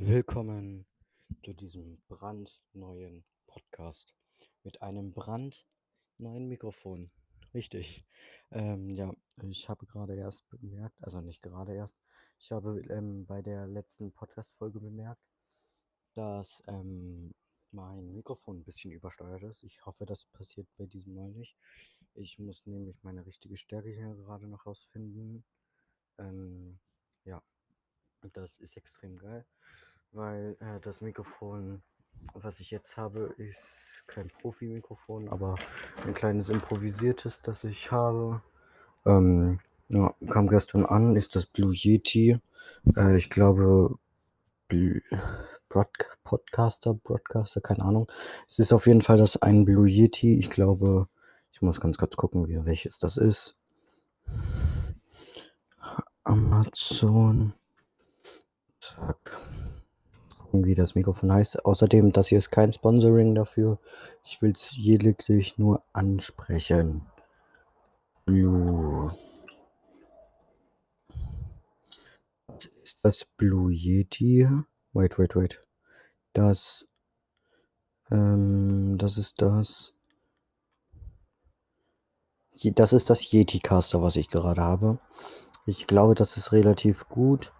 Willkommen zu diesem brandneuen Podcast mit einem brandneuen Mikrofon. Richtig. Ähm, ja, ich habe gerade erst bemerkt, also nicht gerade erst, ich habe ähm, bei der letzten Podcast-Folge bemerkt, dass ähm, mein Mikrofon ein bisschen übersteuert ist. Ich hoffe, das passiert bei diesem Mal nicht. Ich muss nämlich meine richtige Stärke hier gerade noch rausfinden. Ähm, ja, das ist extrem geil, weil äh, das Mikrofon, was ich jetzt habe, ist kein Profi-Mikrofon, aber ein kleines improvisiertes, das ich habe. Ähm, ja, kam gestern an, ist das Blue Yeti. Äh, ich glaube, Broad Podcaster, Broadcaster, keine Ahnung. Es ist auf jeden Fall das ein Blue Yeti. Ich glaube, ich muss ganz kurz gucken, wie, welches das ist. Amazon. Zack. Wie das Mikrofon heißt. Außerdem, das hier ist kein Sponsoring dafür. Ich will es lediglich nur ansprechen. Blue. Was ist das Blue Yeti? Wait, wait, wait. Das. Ähm, das ist das. Das ist das Yeti Caster, was ich gerade habe. Ich glaube, das ist relativ gut.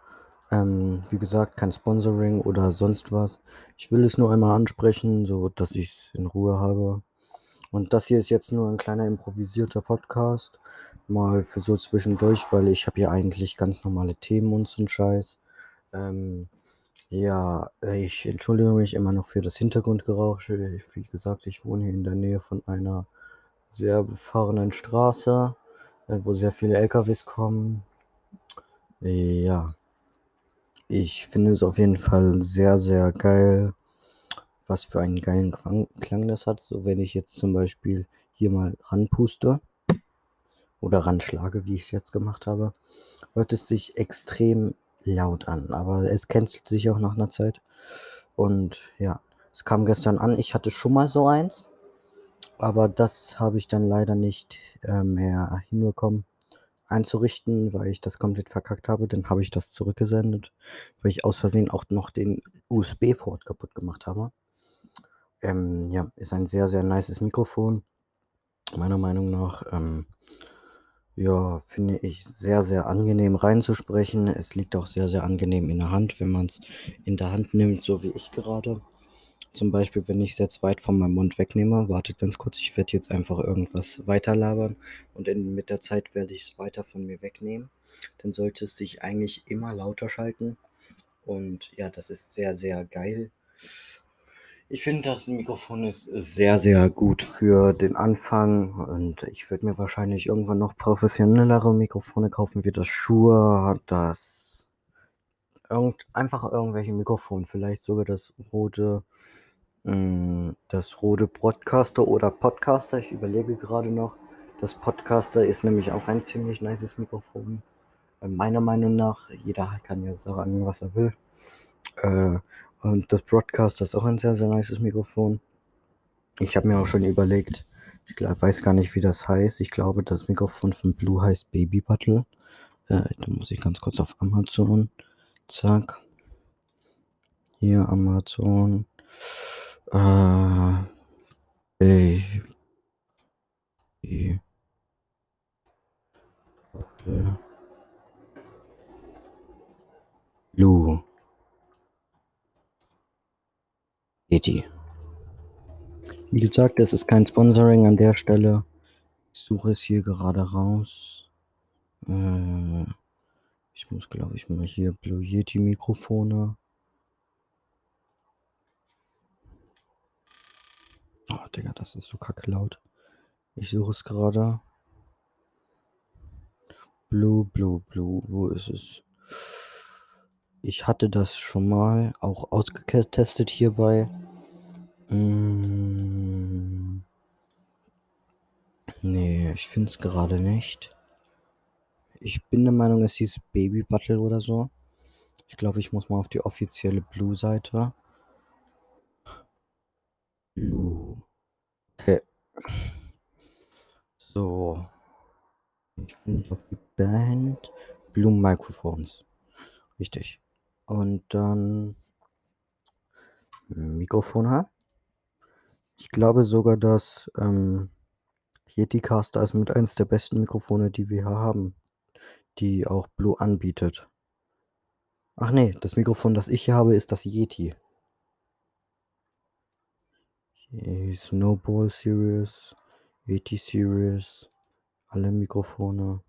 Ähm, wie gesagt, kein Sponsoring oder sonst was. Ich will es nur einmal ansprechen, so dass ich es in Ruhe habe. Und das hier ist jetzt nur ein kleiner improvisierter Podcast. Mal für so zwischendurch, weil ich habe hier eigentlich ganz normale Themen und so ein Scheiß. Ähm, ja, ich entschuldige mich immer noch für das Hintergrundgerausche. Wie gesagt, ich wohne hier in der Nähe von einer sehr befahrenen Straße, äh, wo sehr viele LKWs kommen. Ja, ich finde es auf jeden Fall sehr, sehr geil, was für einen geilen Klang das hat. So, wenn ich jetzt zum Beispiel hier mal ranpuste oder ranschlage, wie ich es jetzt gemacht habe, hört es sich extrem laut an. Aber es cancelt sich auch nach einer Zeit. Und ja, es kam gestern an. Ich hatte schon mal so eins. Aber das habe ich dann leider nicht äh, mehr hinbekommen einzurichten, weil ich das komplett verkackt habe. Dann habe ich das zurückgesendet, weil ich aus Versehen auch noch den USB-Port kaputt gemacht habe. Ähm, ja, ist ein sehr, sehr nices Mikrofon. Meiner Meinung nach, ähm, ja, finde ich sehr, sehr angenehm reinzusprechen. Es liegt auch sehr, sehr angenehm in der Hand, wenn man es in der Hand nimmt, so wie ich gerade. Zum Beispiel, wenn ich es jetzt weit von meinem Mund wegnehme, wartet ganz kurz, ich werde jetzt einfach irgendwas weiterlabern und in, mit der Zeit werde ich es weiter von mir wegnehmen. Dann sollte es sich eigentlich immer lauter schalten. Und ja, das ist sehr, sehr geil. Ich finde, das Mikrofon ist sehr, sehr gut für den Anfang und ich würde mir wahrscheinlich irgendwann noch professionellere Mikrofone kaufen, wie das Shure, das irgend, einfach irgendwelche Mikrofone, vielleicht sogar das rote, mh, mm, das rote Broadcaster oder Podcaster. Ich überlege gerade noch. Das Podcaster ist nämlich auch ein ziemlich nices Mikrofon. Meiner Meinung nach, jeder kann ja sagen, was er will. Äh, und das Broadcaster ist auch ein sehr, sehr nices Mikrofon. Ich habe mir auch schon überlegt, ich weiß gar nicht, wie das heißt. Ich glaube, das Mikrofon von Blue heißt Baby Battle. Äh, da muss ich ganz kurz auf Amazon. Zack. Hier Amazon. Äh, Baby. Blue. Yeti. Wie gesagt, es ist kein Sponsoring an der Stelle. Ich suche es hier gerade raus. Äh, ich muss, glaube ich, mal hier Blue Yeti Mikrofone. Oh, Digga, das ist so kacke laut. Ich suche es gerade. Blue, Blue, Blue. Wo ist es? Ich hatte das schon mal auch ausgetestet hierbei. Mm. Nee, ich finde es gerade nicht. Ich bin der Meinung, es hieß Baby Battle oder so. Ich glaube, ich muss mal auf die offizielle Blue-Seite. Blue. Okay. So. Ich finde auf die Band Blue Microphones. Richtig. Und dann Mikrofone. Ich glaube sogar, dass ähm, Yeticaster ist mit eins der besten Mikrofone, die wir hier haben, die auch Blue anbietet. Ach nee, das Mikrofon, das ich hier habe, ist das Yeti. Snowball Series, Yeti Series, alle Mikrofone.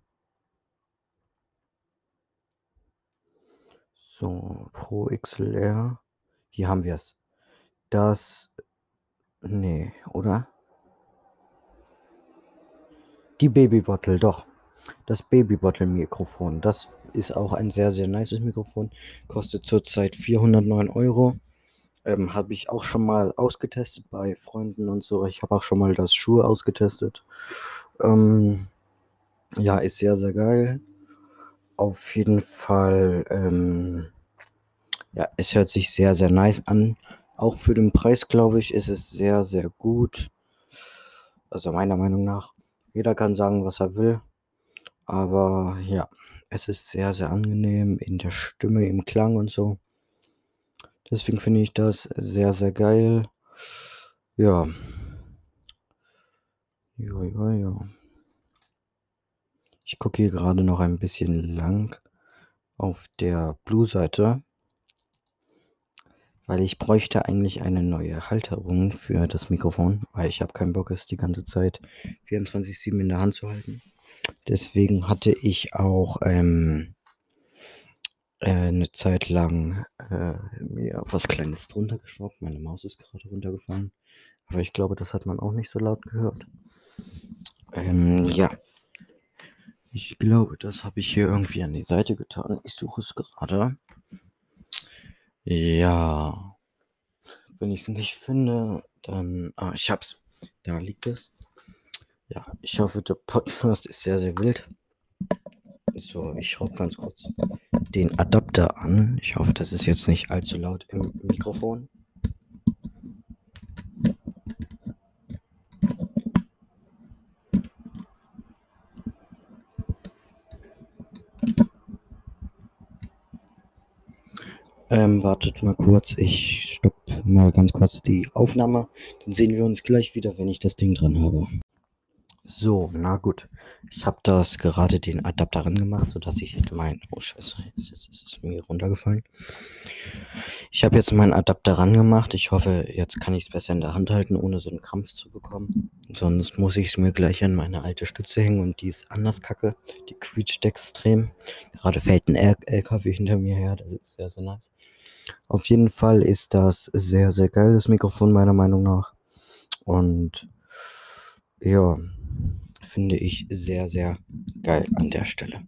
So, Pro XLR. Hier haben wir es. Das. Nee, oder? Die Babybottle, doch. Das Babybottle-Mikrofon. Das ist auch ein sehr, sehr nices Mikrofon. Kostet zurzeit 409 Euro. Ähm, habe ich auch schon mal ausgetestet bei Freunden und so. Ich habe auch schon mal das Schuhe ausgetestet. Ähm, ja, ist sehr, sehr geil auf jeden Fall, ähm, ja, es hört sich sehr, sehr nice an. Auch für den Preis, glaube ich, ist es sehr, sehr gut. Also meiner Meinung nach. Jeder kann sagen, was er will. Aber ja, es ist sehr, sehr angenehm in der Stimme, im Klang und so. Deswegen finde ich das sehr, sehr geil. Ja. Ja, ja, ja. Ich gucke hier gerade noch ein bisschen lang auf der Blue-Seite, weil ich bräuchte eigentlich eine neue Halterung für das Mikrofon, weil ich habe keinen Bock, es die ganze Zeit 24/7 in der Hand zu halten. Deswegen hatte ich auch ähm, äh, eine Zeit lang äh, mir was Kleines drunter geschraubt. Meine Maus ist gerade runtergefallen, aber ich glaube, das hat man auch nicht so laut gehört. Ähm, ja. Ich glaube, das habe ich hier irgendwie an die Seite getan. Ich suche es gerade. Ja. Wenn ich es nicht finde, dann. Ah, ich hab's. Da liegt es. Ja, ich hoffe, der Podcast ist sehr, sehr wild. So, ich schraube ganz kurz den Adapter an. Ich hoffe, das ist jetzt nicht allzu laut im Mikrofon. Ähm, wartet mal kurz, ich stopp mal ganz kurz die Aufnahme. Dann sehen wir uns gleich wieder, wenn ich das Ding dran habe. So, na gut. Ich habe das gerade den Adapter ran gemacht, sodass ich mein. Oh Scheiße, jetzt, jetzt ist es mir runtergefallen. Ich habe jetzt meinen Adapter ran gemacht. Ich hoffe, jetzt kann ich es besser in der Hand halten, ohne so einen Krampf zu bekommen. Sonst muss ich es mir gleich an meine alte Stütze hängen und die ist anders kacke. Die quietscht extrem. Gerade fällt ein LKW hinter mir her. Das ist sehr, sehr nice. Auf jeden Fall ist das sehr, sehr geiles Mikrofon, meiner Meinung nach. Und ja, finde ich sehr, sehr geil an der Stelle.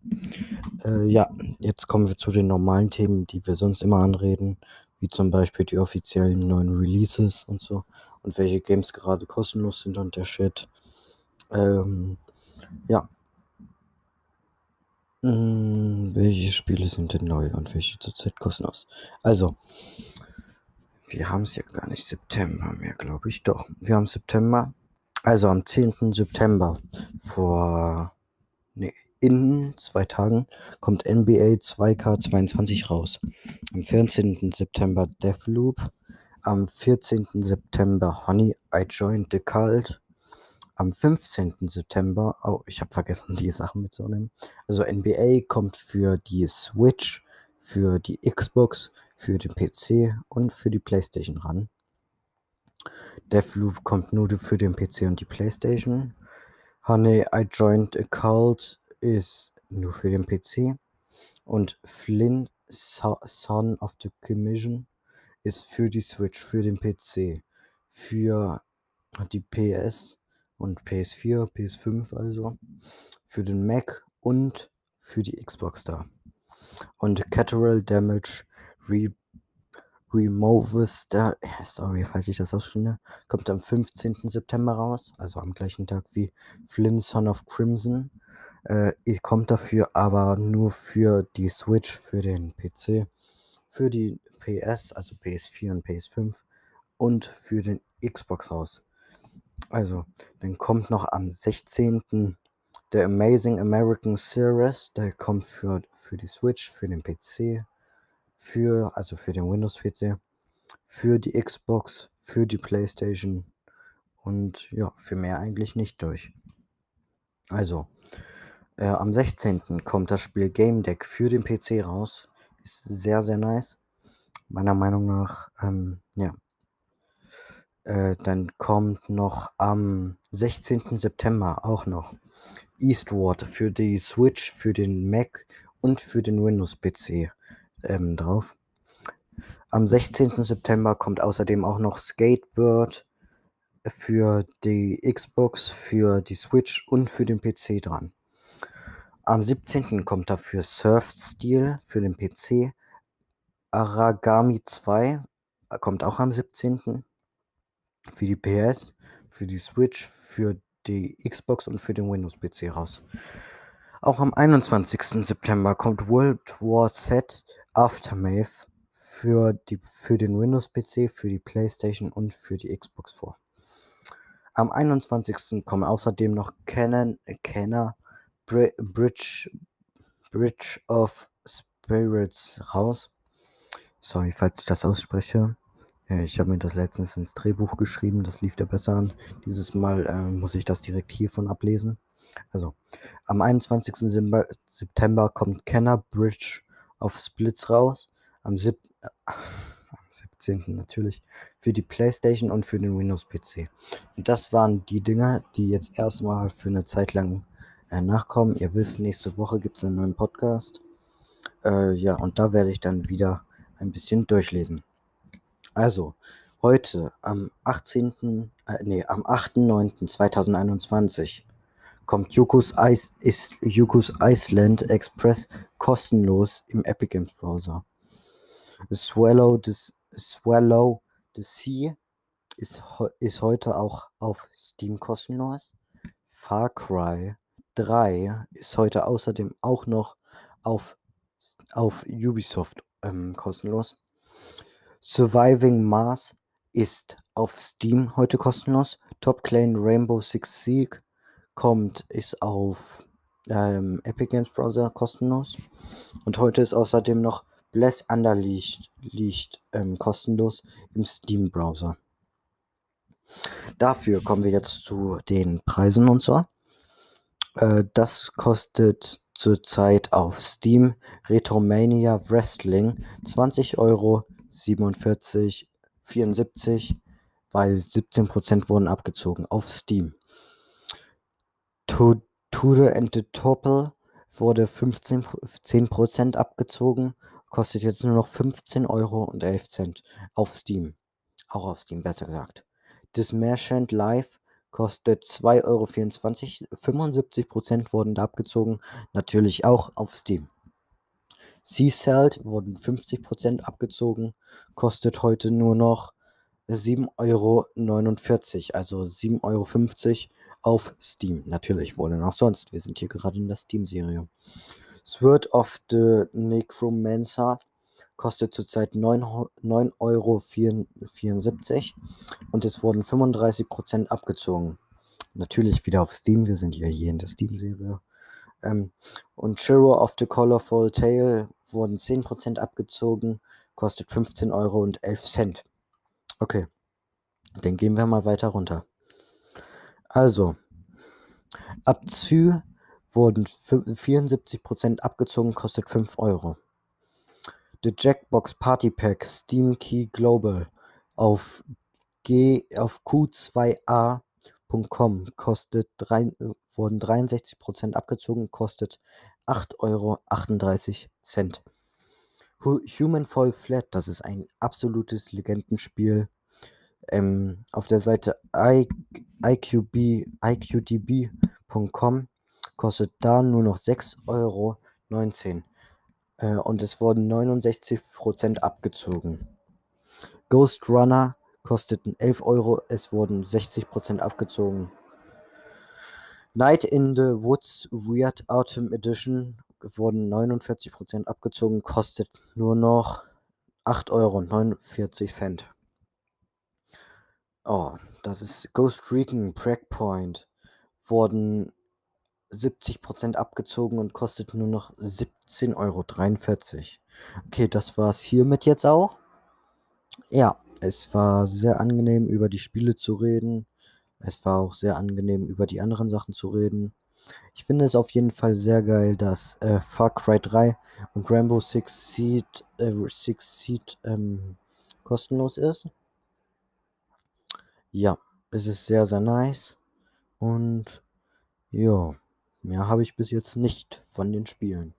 Äh, ja, jetzt kommen wir zu den normalen Themen, die wir sonst immer anreden, wie zum Beispiel die offiziellen neuen Releases und so und welche Games gerade kostenlos sind und der Shit. Ähm, ja. Hm, welche Spiele sind denn neu und welche zurzeit kostenlos? Also, wir haben es ja gar nicht September mehr, glaube ich. Doch, wir haben September. Also am 10. September vor, nee, in zwei Tagen kommt NBA 2K22 raus. Am 14. September Deathloop. Am 14. September Honey, I Joined the Cult. Am 15. September, oh, ich habe vergessen, die Sachen mitzunehmen. Also NBA kommt für die Switch, für die Xbox, für den PC und für die PlayStation ran. Deathloop kommt nur für den PC und die PlayStation. Honey, I Joined a Cult ist nur für den PC. Und Flynn, Son of the Commission, ist für die Switch, für den PC, für die PS und PS4, PS5 also, für den Mac und für die Xbox da. Und Collateral Damage Re Removes der, sorry, falls ich das ausspreche, kommt am 15. September raus, also am gleichen Tag wie Flynn Son of Crimson. Äh, kommt dafür aber nur für die Switch, für den PC, für die PS, also PS4 und PS5 und für den Xbox raus. Also, dann kommt noch am 16. der Amazing American Series, der kommt für, für die Switch, für den PC, für, also für den Windows-PC, für die Xbox, für die PlayStation und ja, für mehr eigentlich nicht durch. Also, äh, am 16. kommt das Spiel Game Deck für den PC raus. Ist sehr, sehr nice. Meiner Meinung nach, ähm, ja. Äh, dann kommt noch am 16. September auch noch Eastward für die Switch, für den Mac und für den Windows-PC ähm, drauf. Am 16. September kommt außerdem auch noch Skatebird für die Xbox, für die Switch und für den PC dran. Am 17. kommt dafür Surf Steel für den PC. Aragami 2 kommt auch am 17. Für die PS, für die Switch, für die Xbox und für den Windows-PC raus. Auch am 21. September kommt World War Z Aftermath für, die, für den Windows-PC, für die PlayStation und für die Xbox vor. Am 21. kommen außerdem noch Canon, Kenner Bridge, Bridge of Spirits raus. Sorry, falls ich das ausspreche. Ich habe mir das letztens ins Drehbuch geschrieben, das lief da besser an. Dieses Mal äh, muss ich das direkt hiervon ablesen. Also, am 21. September kommt Kenner Bridge of Splits raus. Am, sieb äh, am 17. natürlich für die PlayStation und für den Windows-PC. Und das waren die Dinger, die jetzt erstmal für eine Zeit lang äh, nachkommen. Ihr wisst, nächste Woche gibt es einen neuen Podcast. Äh, ja, und da werde ich dann wieder ein bisschen durchlesen. Also, heute am 18., äh, nee, am 8.9.2021 kommt Yukos, Ice, ist Yukos Iceland Express kostenlos im Epic Games Browser. Swallow the, Swallow the Sea ist, ist heute auch auf Steam kostenlos. Far Cry 3 ist heute außerdem auch noch auf, auf Ubisoft ähm, kostenlos. Surviving Mars ist auf Steam heute kostenlos. Top Clan Rainbow Six Siege kommt, ist auf ähm, Epic Games Browser kostenlos. Und heute ist außerdem noch Bless Underleashed liegt, ähm, kostenlos im Steam Browser. Dafür kommen wir jetzt zu den Preisen und so. Äh, das kostet zurzeit auf Steam Retromania Wrestling 20 Euro 47, 74, weil 17% wurden abgezogen auf Steam. Tudor and the Topple wurde 15, 10% abgezogen, kostet jetzt nur noch 15 Euro und 11 Cent auf Steam. Auch auf Steam, besser gesagt. Das Merchant Live kostet 2,24 Euro, 75% wurden da abgezogen, natürlich auch auf Steam. Sea-Salt wurden 50% abgezogen, kostet heute nur noch 7,49 Euro, also 7,50 Euro auf Steam. Natürlich, wo denn auch sonst? Wir sind hier gerade in der Steam-Serie. Sword of the Necromancer kostet zurzeit 9,74 Euro und es wurden 35% abgezogen. Natürlich wieder auf Steam, wir sind ja hier in der Steam-Serie. Ähm, und Shiro of the Colorful Tale wurden 10% abgezogen, kostet 15 Euro und 11 Cent. Okay, dann gehen wir mal weiter runter. Also, Abzü wurden 74% abgezogen, kostet 5 Euro. The Jackbox Party Pack Steam Key Global auf, G, auf Q2A Com kostet drei, wurden 63% abgezogen, kostet 8,38 Euro. Human Fall Flat, das ist ein absolutes Legendenspiel. Ähm, auf der Seite IQDB.com kostet da nur noch 6,19 Euro. Äh, und es wurden 69% abgezogen. Ghost Runner kosteten 11 Euro, es wurden 60% abgezogen. Night in the Woods Weird Autumn Edition wurden 49% abgezogen, kostet nur noch 8,49 Euro. Oh, das ist Ghost Recon Breakpoint. Wurden 70% abgezogen und kostet nur noch 17,43 Euro. Okay, das war's hiermit jetzt auch. Ja, Es war sehr angenehm, über die Spiele zu reden. Es war auch sehr angenehm, über die anderen Sachen zu reden. Ich finde es auf jeden Fall sehr geil, dass äh, Far Cry 3 und Rainbow Six Siege, äh, Six Siege ähm, kostenlos ist. Ja, es ist sehr, sehr nice. Und ja, mehr habe ich bis jetzt nicht von den Spielen.